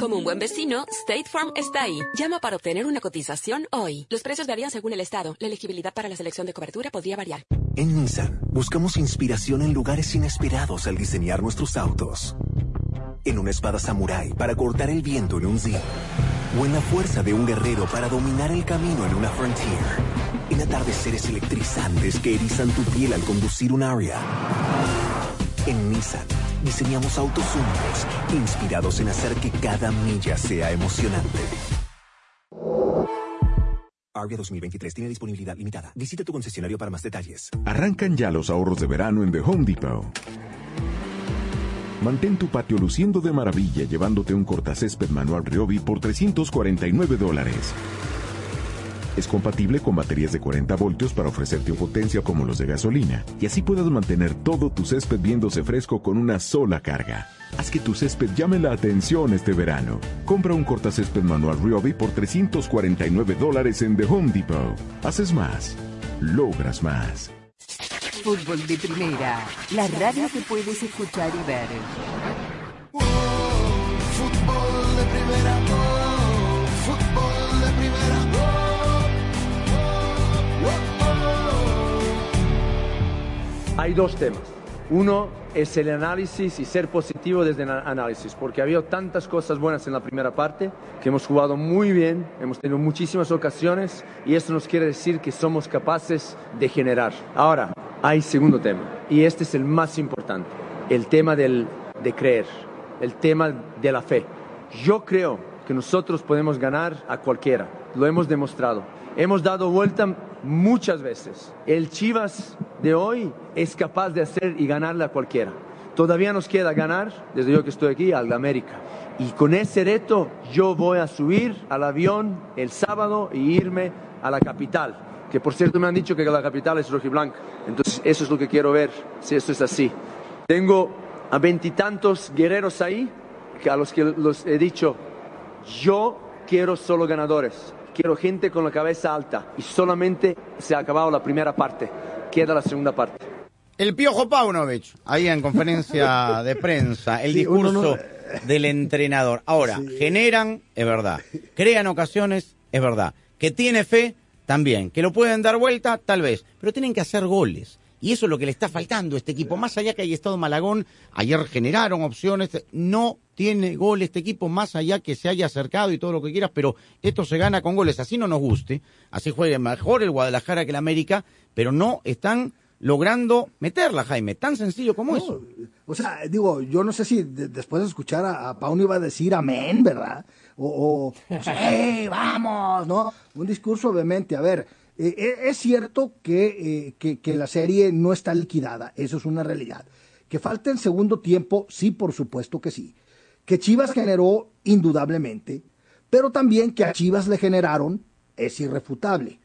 Como un buen vecino, State Farm está ahí. Llama para obtener una cotización hoy. Los precios varían según el estado. La elegibilidad para la selección de cobertura podría variar. En Nissan, buscamos inspiración en lugares inesperados al diseñar nuestros autos. En una espada samurái para cortar el viento en un Zip. O en la fuerza de un guerrero para dominar el camino en una Frontier. En atardeceres electrizantes que erizan tu piel al conducir un Aria. En Nissan, diseñamos autos únicos, inspirados en hacer que cada milla sea emocionante. Aria 2023 tiene disponibilidad limitada. Visita tu concesionario para más detalles. Arrancan ya los ahorros de verano en The Home Depot. Mantén tu patio luciendo de maravilla llevándote un cortacésped manual Ryobi por 349 dólares. Es compatible con baterías de 40 voltios para ofrecerte potencia como los de gasolina y así puedas mantener todo tu césped viéndose fresco con una sola carga. Haz que tu césped llame la atención este verano. Compra un cortacésped manual Ryobi por 349 dólares en The Home Depot. Haces más, logras más. Fútbol de primera, la radio que puedes escuchar y ver. Fútbol de primera, Hay dos temas. Uno es el análisis y ser positivo desde el análisis, porque ha habido tantas cosas buenas en la primera parte, que hemos jugado muy bien, hemos tenido muchísimas ocasiones y eso nos quiere decir que somos capaces de generar. Ahora, hay segundo tema, y este es el más importante, el tema del, de creer, el tema de la fe. Yo creo que nosotros podemos ganar a cualquiera, lo hemos demostrado. Hemos dado vuelta muchas veces. El Chivas de hoy es capaz de hacer y ganarle a cualquiera. Todavía nos queda ganar, desde yo que estoy aquí, al América. Y con ese reto yo voy a subir al avión el sábado e irme a la capital. Que por cierto me han dicho que la capital es rojiblanca. Entonces eso es lo que quiero ver, si eso es así. Tengo a veintitantos guerreros ahí, que a los que los he dicho, yo quiero solo ganadores. Quiero gente con la cabeza alta. Y solamente se ha acabado la primera parte. Queda la segunda parte. El Piojo Paunovic, ahí en conferencia de prensa, el Sí, discurso no- del entrenador. Ahora, generan, es verdad. Crean ocasiones, es verdad. Que tiene fe, también. Que lo pueden dar vuelta, tal vez. Pero tienen que hacer goles. Y eso es lo que le está faltando a este equipo. Más allá que haya estado Malagón, ayer generaron opciones. No tiene gol este equipo, más allá que se haya acercado y todo lo que quieras, pero esto se gana con goles. Así no nos guste. Así juegue mejor el Guadalajara que el América, pero no están logrando meterla, Jaime. Tan sencillo como eso. O sea, digo, yo no sé si de- después de escuchar a, a Pauno iba a decir amén, ¿verdad? O, o, o sea, "Ey, vamos, ¿no? Un discurso obviamente. A ver, eh, eh, es cierto que, eh, que, que la serie no está liquidada, eso es una realidad. Que falta el segundo tiempo, sí, por supuesto que sí. Que Chivas generó indudablemente, pero también que a Chivas le generaron es irrefutable.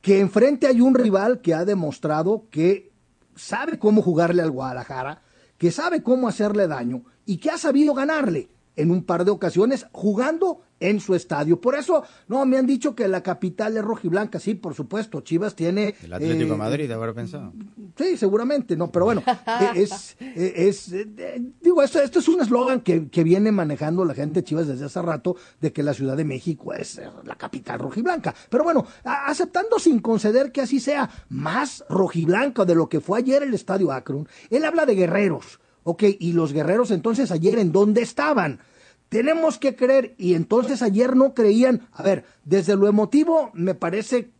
Que enfrente hay un rival que ha demostrado que sabe cómo jugarle al Guadalajara, que sabe cómo hacerle daño y que ha sabido ganarle. En un par de ocasiones jugando en su estadio. Por eso, no, me han dicho que la capital es rojiblanca. Sí, por supuesto, Chivas tiene... El Atlético eh, de Madrid, habrá pensado. Sí, seguramente, no, pero bueno, eh, es, eh, es, eh, digo, esto, esto es un eslogan que, que viene manejando la gente de Chivas desde hace rato, de que la Ciudad de México es eh, la capital rojiblanca. Pero bueno, a- aceptando sin conceder que así sea más rojiblanca de lo que fue ayer el Estadio Akron, él habla de guerreros, ok, y los guerreros entonces ayer en dónde estaban. Tenemos que creer, y entonces ayer no creían, a ver, desde lo emotivo me parece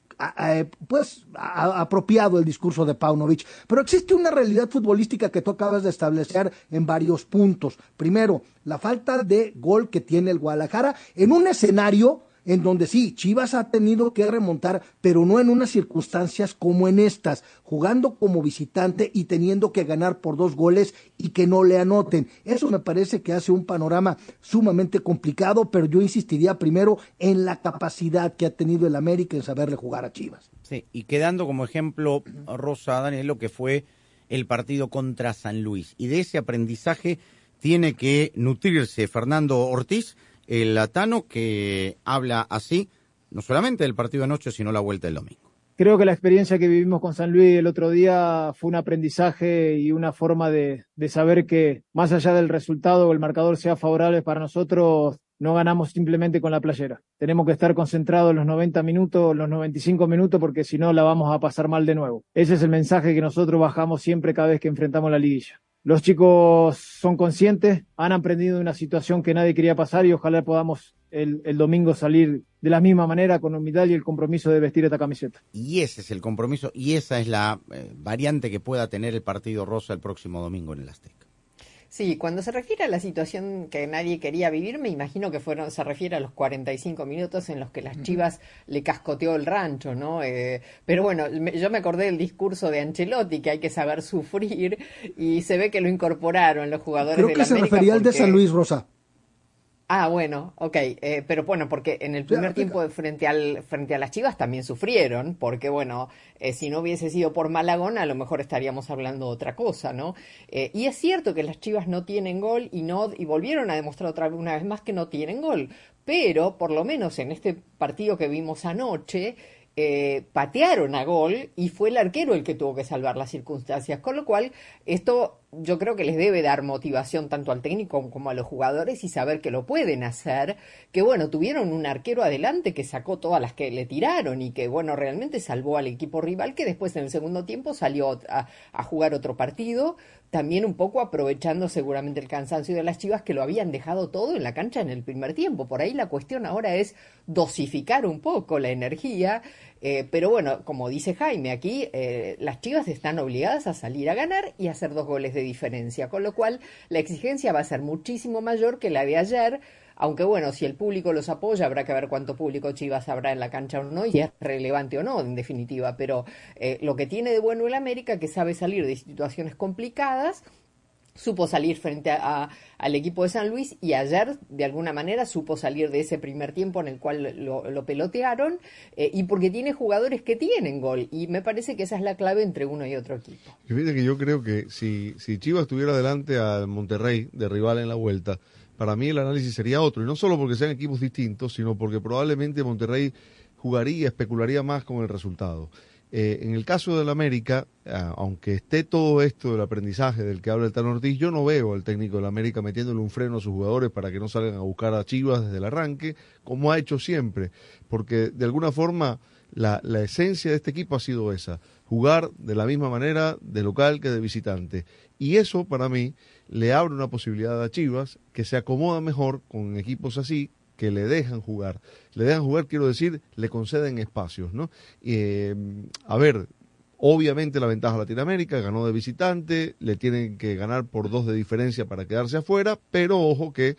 pues a- apropiado el discurso de Paunovic, pero existe una realidad futbolística que tú acabas de establecer en varios puntos. Primero, la falta de gol que tiene el Guadalajara en un escenario en donde sí, Chivas ha tenido que remontar, pero no en unas circunstancias como en estas, jugando como visitante y teniendo que ganar por dos goles y que no le anoten. Eso me parece que hace un panorama sumamente complicado, pero yo insistiría primero en la capacidad que ha tenido el América en saberle jugar a Chivas. Sí, y quedando como ejemplo, Rosa, Daniel, lo que fue el partido contra San Luis. Y de ese aprendizaje tiene que nutrirse Fernando Ortiz, el latano que habla así, no solamente del partido de anoche, sino la vuelta del domingo. Creo que la experiencia que vivimos con San Luis el otro día fue un aprendizaje y una forma de, de saber que más allá del resultado o el marcador sea favorable para nosotros, no ganamos simplemente con la playera. Tenemos que estar concentrados en los 90 minutos, los 95 minutos, porque si no la vamos a pasar mal de nuevo. Ese es el mensaje que nosotros bajamos siempre cada vez que enfrentamos la liguilla. Los chicos son conscientes, han aprendido de una situación que nadie quería pasar y ojalá podamos el, el domingo salir de la misma manera con humildad y el compromiso de vestir esta camiseta. Y ese es el compromiso y esa es la eh, variante que pueda tener el partido Rosa el próximo domingo en el Azteca. Sí, cuando se refiere a la situación que nadie quería vivir, me imagino que fueron, se refiere a los 45 minutos en los que las Chivas le cascoteó el rancho, ¿no? Eh, pero bueno, me- yo me acordé del discurso de Ancelotti, que hay que saber sufrir, y se ve que lo incorporaron los jugadores Creo de que la se América refería al de San Luis Rosa. Ah, bueno, ok, eh, pero bueno, porque en el primer tiempo de frente al frente a las Chivas también sufrieron, porque bueno, eh, si no hubiese sido por Malagón, a lo mejor estaríamos hablando de otra cosa, ¿no? Eh, y es cierto que las Chivas no tienen gol y no y volvieron a demostrar otra una vez más que no tienen gol, pero por lo menos en este partido que vimos anoche eh, patearon a gol y fue el arquero el que tuvo que salvar las circunstancias, con lo cual esto yo creo que les debe dar motivación tanto al técnico como a los jugadores y saber que lo pueden hacer, que bueno, tuvieron un arquero adelante que sacó todas las que le tiraron y que bueno, realmente salvó al equipo rival que después en el segundo tiempo salió a, a jugar otro partido, también un poco aprovechando seguramente el cansancio de las Chivas que lo habían dejado todo en la cancha en el primer tiempo. Por ahí la cuestión ahora es dosificar un poco la energía, eh, pero bueno, como dice Jaime, aquí eh, las Chivas están obligadas a salir a ganar y a hacer dos goles de diferencia, con lo cual la exigencia va a ser muchísimo mayor que la de ayer. Aunque bueno, si el público los apoya, habrá que ver cuánto público Chivas habrá en la cancha o no, y es relevante o no, en definitiva. Pero eh, lo que tiene de bueno el América, que sabe salir de situaciones complicadas, supo salir frente a, al equipo de San Luis y ayer de alguna manera supo salir de ese primer tiempo en el cual lo, lo pelotearon eh, y porque tiene jugadores que tienen gol y me parece que esa es la clave entre uno y otro equipo. Y Fíjate que yo creo que si, si Chivas tuviera delante al Monterrey de rival en la vuelta, para mí el análisis sería otro. Y no solo porque sean equipos distintos, sino porque probablemente Monterrey jugaría, especularía más con el resultado. Eh, en el caso del América, ah, aunque esté todo esto del aprendizaje del que habla el Tano Ortiz, yo no veo al técnico del América metiéndole un freno a sus jugadores para que no salgan a buscar a Chivas desde el arranque, como ha hecho siempre, porque de alguna forma la, la esencia de este equipo ha sido esa, jugar de la misma manera de local que de visitante. Y eso para mí le abre una posibilidad a Chivas que se acomoda mejor con equipos así que le dejan jugar. Le dejan jugar, quiero decir, le conceden espacios, ¿no? Eh, a ver, obviamente la ventaja la tiene América, ganó de visitante, le tienen que ganar por dos de diferencia para quedarse afuera, pero ojo que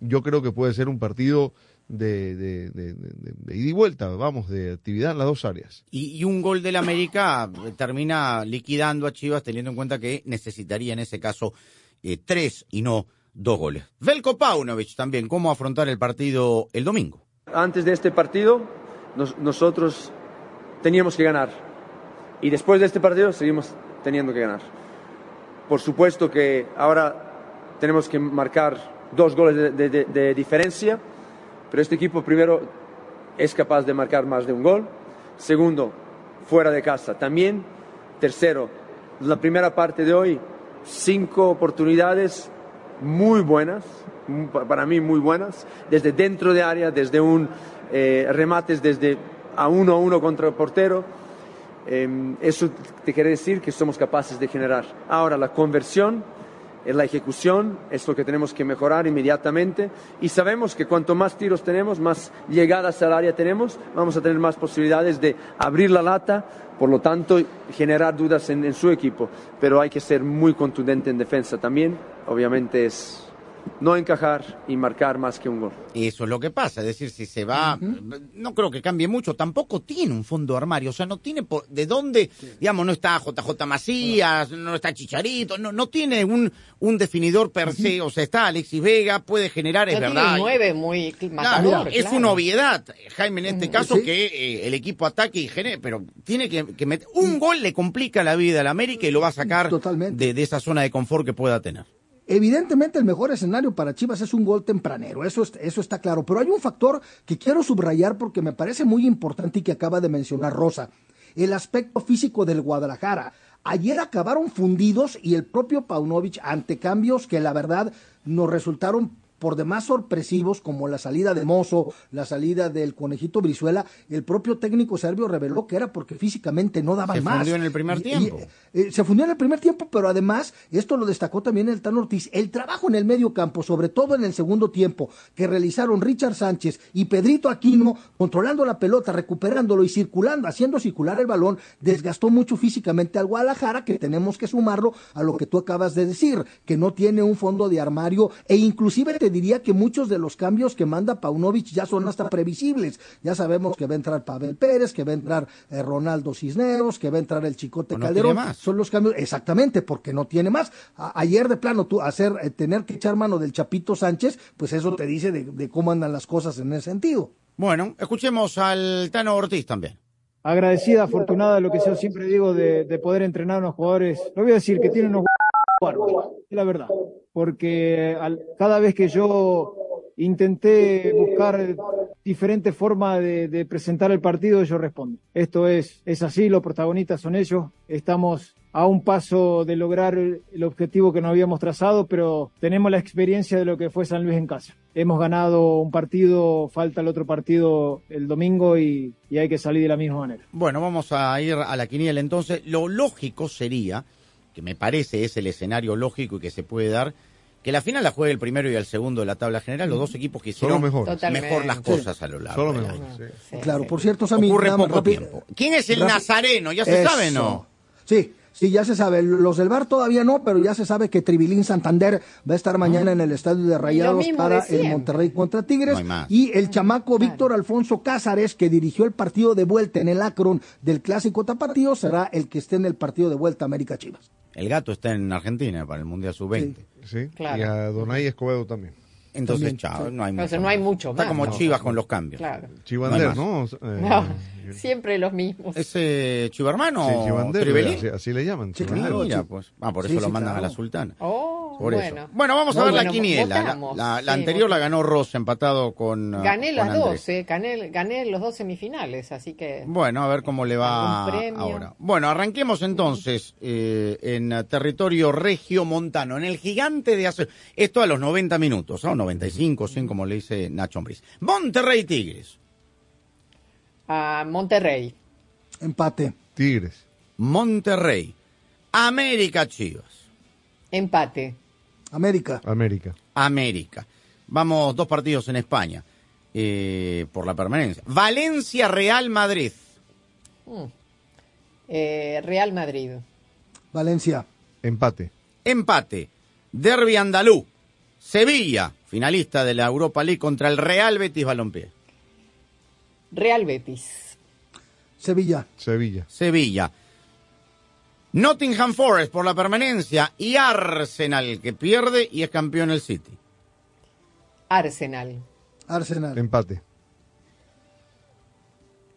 yo creo que puede ser un partido de, de, de, ida y vuelta, vamos, de actividad en las dos áreas. Y, y un gol del América termina liquidando a Chivas teniendo en cuenta que necesitaría en ese caso eh, tres y no dos goles. Velko Paunovic también, cómo afrontar el partido el domingo. Antes de este partido, nos- nosotros teníamos que ganar. Y después de este partido, seguimos teniendo que ganar. Por supuesto que ahora tenemos que marcar dos goles de diferencia, pero este equipo primero es capaz de marcar más de un gol. Segundo, fuera de casa también. Tercero, la primera parte de hoy, cinco oportunidades muy buenas, para mí muy buenas, desde dentro de área, desde un eh, remates desde a uno a uno contra el portero. Eh, eso te quiere decir que somos capaces de generar. Ahora, la conversión, la ejecución es lo que tenemos que mejorar inmediatamente y sabemos que cuanto más tiros tenemos, más llegadas al área tenemos, vamos a tener más posibilidades de abrir la lata, por lo tanto, generar dudas en, en su equipo. Pero hay que ser muy contundente en defensa también. Obviamente es no encajar y marcar más que un gol. Eso es lo que pasa, es decir, si se va, no creo que cambie mucho, tampoco tiene un fondo de armario, o sea, no tiene por, de dónde, digamos, no está JJ Macías, no está Chicharito, no, no tiene un, un definidor per se, o sea, está Alexis Vega, puede generar, es tiene verdad. un muy Claro, matador. es claro. una obviedad, Jaime, en este caso, sí. que eh, el equipo ataque y genere, pero tiene que, que meter, un gol le complica la vida al América y lo va a sacar de, de esa zona de confort que pueda tener. Evidentemente el mejor escenario para Chivas es un gol tempranero, eso, es- eso está claro, pero hay un factor que quiero subrayar porque me parece muy importante y que acaba de mencionar Rosa, el aspecto físico del Guadalajara. Ayer acabaron fundidos y el propio Paunovic ante cambios que la verdad nos resultaron por demás sorpresivos como la salida de Mozo, la salida del conejito Brizuela, el propio técnico serbio reveló que era porque físicamente no daban Se más. fundió en el primer Y- y, tiempo. eh, se fundió en el primer tiempo, pero además, esto lo destacó también el Tan Ortiz, el trabajo en el medio campo, sobre todo en el segundo tiempo, que realizaron Richard Sánchez y Pedrito Aquino, controlando la pelota, recuperándolo y circulando, haciendo circular el balón, desgastó mucho físicamente al Guadalajara, que tenemos que sumarlo a lo que tú acabas de decir, que no tiene un fondo de armario, e inclusive te diría que muchos de los cambios que manda Paunovic ya son hasta previsibles. Ya sabemos que va a entrar Pavel Pérez, que va a entrar eh, Ronaldo Cisneros, que va a entrar el Chicote Pues no Calderón. tiene más. Son los cambios, exactamente, porque no tiene más. A- ayer de plano tú hacer, eh, tener que echar mano del Chapito Sánchez, pues eso te dice de, de cómo andan las cosas en ese sentido. Bueno, escuchemos al Tano Ortiz también. agradecida, afortunada, lo que yo siempre digo de, de poder entrenar a unos jugadores. No voy a decir que tienen unos bárbaros, es la verdad, porque al- cada vez que yo intenté buscar diferentes formas de, presentar el partido, ellos responden. Esto es, es así, los protagonistas son ellos, estamos a un paso de lograr el, el objetivo que nos habíamos trazado, pero tenemos la experiencia de lo que fue San Luis en casa. Hemos ganado un partido, falta el otro partido el domingo y, y hay que salir de la misma manera. Bueno, vamos a ir a la quiniela entonces. Lo lógico sería, que me parece es el escenario lógico y que se puede dar, que la final la juegue el primero y el segundo de la tabla general, los dos equipos que hicieron. Totalmente. mejor las Sí. cosas a lo largo Solo mejor. sí. claro, por cierto, Sammy, Ocurre nada más poco rápido. tiempo. ¿Quién es el Rápido. nazareno? ¿Ya se Eso. sabe, no? Sí, sí, ya se sabe. Los del Bar todavía no, pero ya se sabe que Tribilín Santander va a estar mañana en el estadio de Rayados para de el. Monterrey contra Tigres. No y el chamaco Víctor Alfonso Cázares, que dirigió el partido de vuelta en el Akron del clásico tapatío, será el que esté en el partido de vuelta América Chivas. El gato está en Argentina para el Mundial Sub-20. Sí, Claro. y a Donay Escobedo también. Entonces, También, chao, no hay Entonces mucho no hay más. mucho Está más, como ¿no? Chivas con los cambios. Claro. Chivander, No ¿no? Eh, No, siempre los mismos. ¿Ese Chivarmano sí, Chivander, así, así le llaman. Chivander. Mira, pues. Ah, por Sí, eso lo sí, mandan claro. a la sultana. Oh, Por bueno. eso. Bueno, vamos a No, ver la quiniela. La, votamos. la- la Sí, anterior la ganó Ross empatado con. Gané con las dos, eh, gané, gané los dos semifinales, así que... Bueno, a ver cómo le va ahora. Bueno, arranquemos entonces eh, en eh, territorio regio-montano, en el gigante de acero. Esto a los 90 minutos, ¿no? 95, 100, como le dice Nacho Ambriz. Monterrey Tigres. A Monterrey. Empate. Tigres. Monterrey. América Chivas. Empate. América. América. América. Vamos, dos partidos en España eh, por la permanencia. Valencia Real Madrid. Mm. Eh, Real Madrid. Valencia. Empate. Empate. Derby andalú. Sevilla, finalista de la Europa League contra el Real Betis Balompié. Real Betis. Sevilla. Sevilla. Sevilla. Nottingham Forest por la permanencia y Arsenal que pierde y es campeón el City. Arsenal. Arsenal. Empate.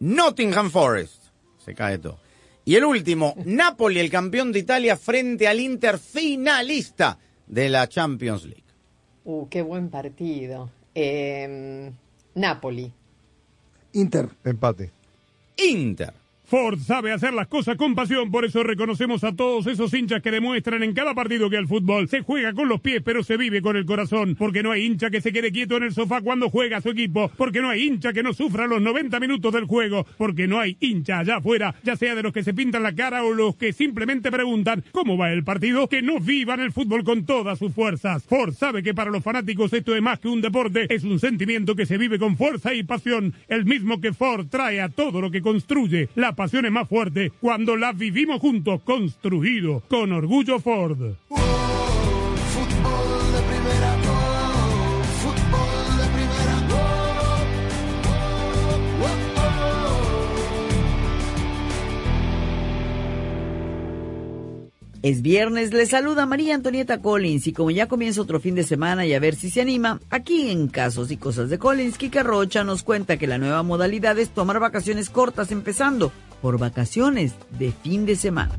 Nottingham Forest. Se cae todo. Y el último, Napoli, el campeón de Italia frente al Inter finalista de la Champions League. Uh, qué buen partido. Eh, Napoli. Inter. Empate. Inter. Ford sabe hacer las cosas con pasión, por eso reconocemos a todos esos hinchas que demuestran en cada partido que el fútbol se juega con los pies, pero se vive con el corazón. Porque no hay hincha que se quede quieto en el sofá cuando juega su equipo. Porque no hay hincha que no sufra los 90 minutos del juego. Porque no hay hincha allá afuera, ya sea de los que se pintan la cara o los que simplemente preguntan cómo va el partido, que no vivan el fútbol con todas sus fuerzas. Ford sabe que para los fanáticos esto es más que un deporte, es un sentimiento que se vive con fuerza y pasión. El mismo que Ford trae a todo lo que construye. La pasión es más fuerte cuando la vivimos juntos, construido con orgullo Ford. Es viernes, le saluda María Antonieta Collins y como ya comienza otro fin de semana y a ver si se anima, aquí en Casos y Cosas de Collins, Kika Rocha nos cuenta que la nueva modalidad es tomar vacaciones cortas empezando por vacaciones de fin de semana.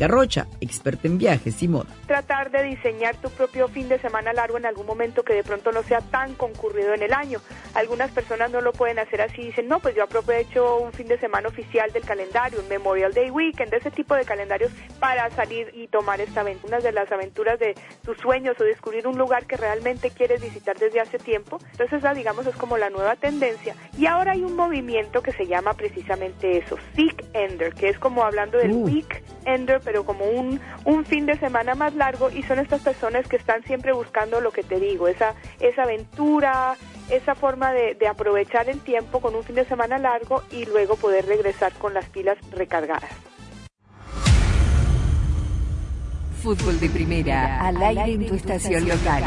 Kika Rocha, experta en viajes y moda. tratar de diseñar tu propio fin de semana largo en algún momento que de pronto no sea tan concurrido en el año. Algunas personas no lo pueden hacer así, dicen, no, pues yo aprovecho un fin de semana oficial del calendario, un Memorial Day Weekend, ese tipo de calendarios para salir y tomar esta aventura, una de las aventuras de tus sueños o descubrir un lugar que realmente quieres visitar desde hace tiempo. Entonces esa, digamos, es como la nueva tendencia. Y ahora hay un movimiento que se llama precisamente eso, Seek Ender, que es como hablando del Week Ender, pero como un, un fin de semana más largo y son estas personas que están siempre buscando lo que te digo, esa, esa aventura, esa forma de, de aprovechar el tiempo con un fin de semana largo y luego poder regresar con las pilas recargadas. Fútbol de primera, al aire en tu estación local.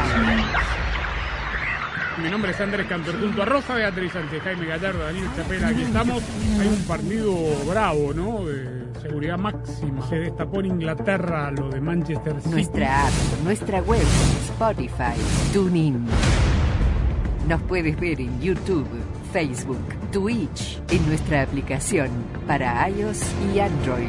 Mi nombre es Andrés Cantor, junto a Rosa Beatriz Sánchez, Jaime Gallardo, Daniel Chapela, aquí estamos. Hay un partido bravo, ¿no? De seguridad máxima. Se destapó en Inglaterra lo de Manchester City. Nuestra app, nuestra web, Spotify, TuneIn. Nos puedes ver en YouTube, Facebook, Twitch, en nuestra aplicación para iOS y Android.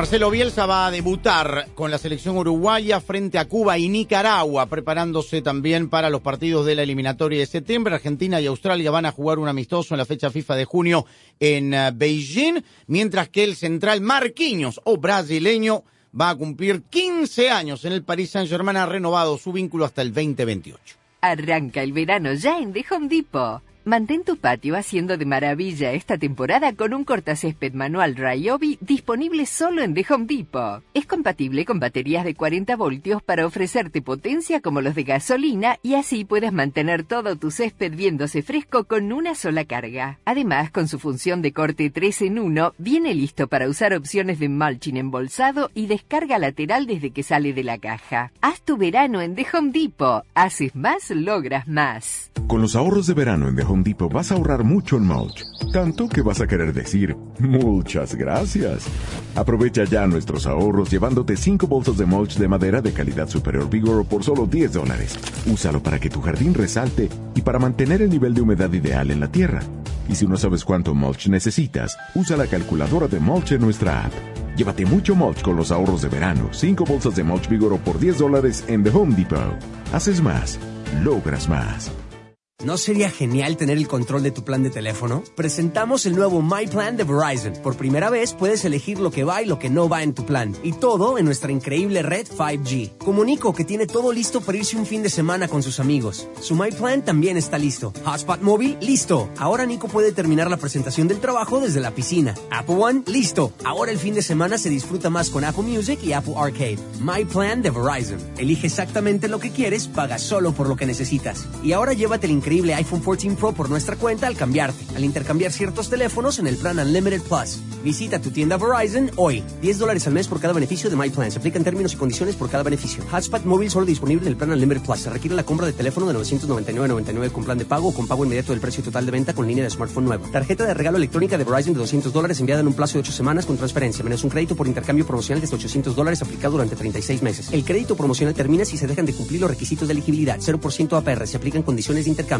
Marcelo Bielsa va a debutar con la selección uruguaya frente a Cuba y Nicaragua, preparándose también para los partidos de la eliminatoria de septiembre. Argentina y Australia van a jugar un amistoso en la fecha FIFA de junio en uh, Beijing, mientras que el central Marquinhos o brasileño va a cumplir 15 años en el Paris Saint-Germain, ha renovado su vínculo hasta el 2028. Arranca el verano ya en The. Mantén tu patio haciendo de maravilla esta temporada con un cortacésped manual Ryobi disponible solo en The Home Depot. Es compatible con baterías de 40 voltios para ofrecerte potencia como los de gasolina y así puedes mantener todo tu césped viéndose fresco con una sola carga. Además, con su función de corte 3 en 1, viene listo para usar opciones de mulching embolsado y descarga lateral desde que sale de la caja. Haz tu verano en The Home Depot. Haces más, logras más. Con los ahorros de verano en The Home Depot vas a ahorrar mucho en mulch, tanto que vas a querer decir muchas gracias. Aprovecha ya nuestros ahorros llevándote 5 bolsas de mulch de madera de calidad superior Vigoro por solo 10 dólares. Úsalo para que tu jardín resalte y para mantener el nivel de humedad ideal en la tierra. Y si no sabes cuánto mulch necesitas, usa la calculadora de mulch en nuestra app. Llévate mucho mulch con los ahorros de verano. 5 bolsas de mulch Vigoro por 10 dólares en The Home Depot. Haces más, logras más. ¿No sería genial tener el control de tu plan de teléfono? Presentamos el nuevo My Plan de Verizon. Por primera vez puedes elegir lo que va y lo que no va en tu plan. Y todo en nuestra increíble red 5G. Comunico que tiene todo listo para irse un fin de semana con sus amigos. Su My Plan también está listo. Hotspot móvil, listo. Ahora Nico puede terminar la presentación del trabajo desde la piscina. Apple One, listo. Ahora el fin de semana se disfruta más con Apple Music y Apple Arcade. My Plan de Verizon. Elige exactamente lo que quieres, paga solo por lo que necesitas. Y ahora llévate el increíble iPhone 14 Pro por nuestra cuenta al cambiarte, al intercambiar ciertos teléfonos en el plan Unlimited Plus. Visita tu tienda Verizon hoy. 10 dólares al mes por cada beneficio de My Plan. Se aplican términos y condiciones por cada beneficio. Hotspot móvil solo disponible en el plan Unlimited Plus. Se requiere la compra de teléfono de 999.99 con plan de pago o con pago inmediato del precio total de venta con línea de smartphone nueva. Tarjeta de regalo electrónica de Verizon de 200 dólares enviada en un plazo de 8 semanas con transferencia, menos un crédito por intercambio promocional de 800 dólares aplicado durante 36 meses. El crédito promocional termina si se dejan de cumplir los requisitos de elegibilidad. 0% APR. Se aplican condiciones de intercambio.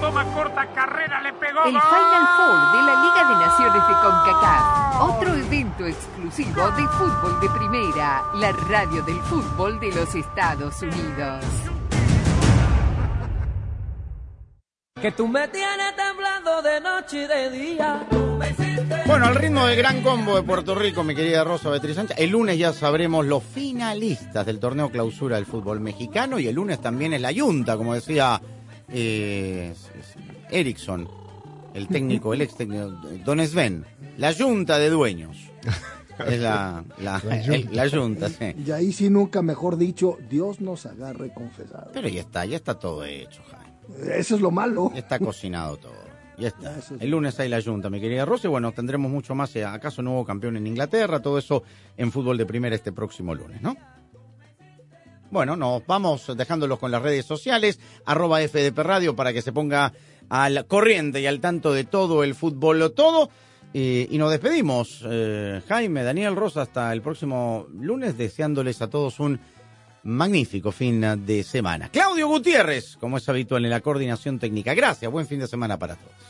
Toma corta carrera, le pegó. El ¡Gol! Final Four de la Liga de Naciones de CONCACAF. Otro evento exclusivo de fútbol de primera, la radio del fútbol de los Estados Unidos. Que tú me tienes temblando de noche y de día. Bueno, al ritmo del gran combo de Puerto Rico, mi querida Rosa Beatriz Sánchez, el lunes ya sabremos los finalistas del torneo clausura del fútbol mexicano y el lunes también es la yunta, como decía eh, Erickson, el técnico, el ex técnico, Don Sven, la yunta de dueños. Es la, la, el- la yunta, sí. Y ahí sí nunca, mejor dicho, Dios nos agarre confesado. Pero ya está, ya está todo hecho, Jaime. Eso es lo malo. Ya está cocinado todo. Ya está. El lunes hay la Junta, mi querida Rosa. Y bueno, tendremos mucho más. eh, ¿Acaso nuevo campeón en Inglaterra? Todo eso en fútbol de primera este próximo lunes, ¿no? Bueno, nos vamos dejándolos con las redes sociales, arroba FDP Radio para que se ponga al corriente y al tanto de todo el fútbol, todo. Eh, y nos despedimos, eh, Jaime, Daniel Rosa, hasta el próximo lunes, deseándoles a todos un magnífico fin de semana. Claudio Gutiérrez, como es habitual en la coordinación técnica. Gracias, buen fin de semana para todos.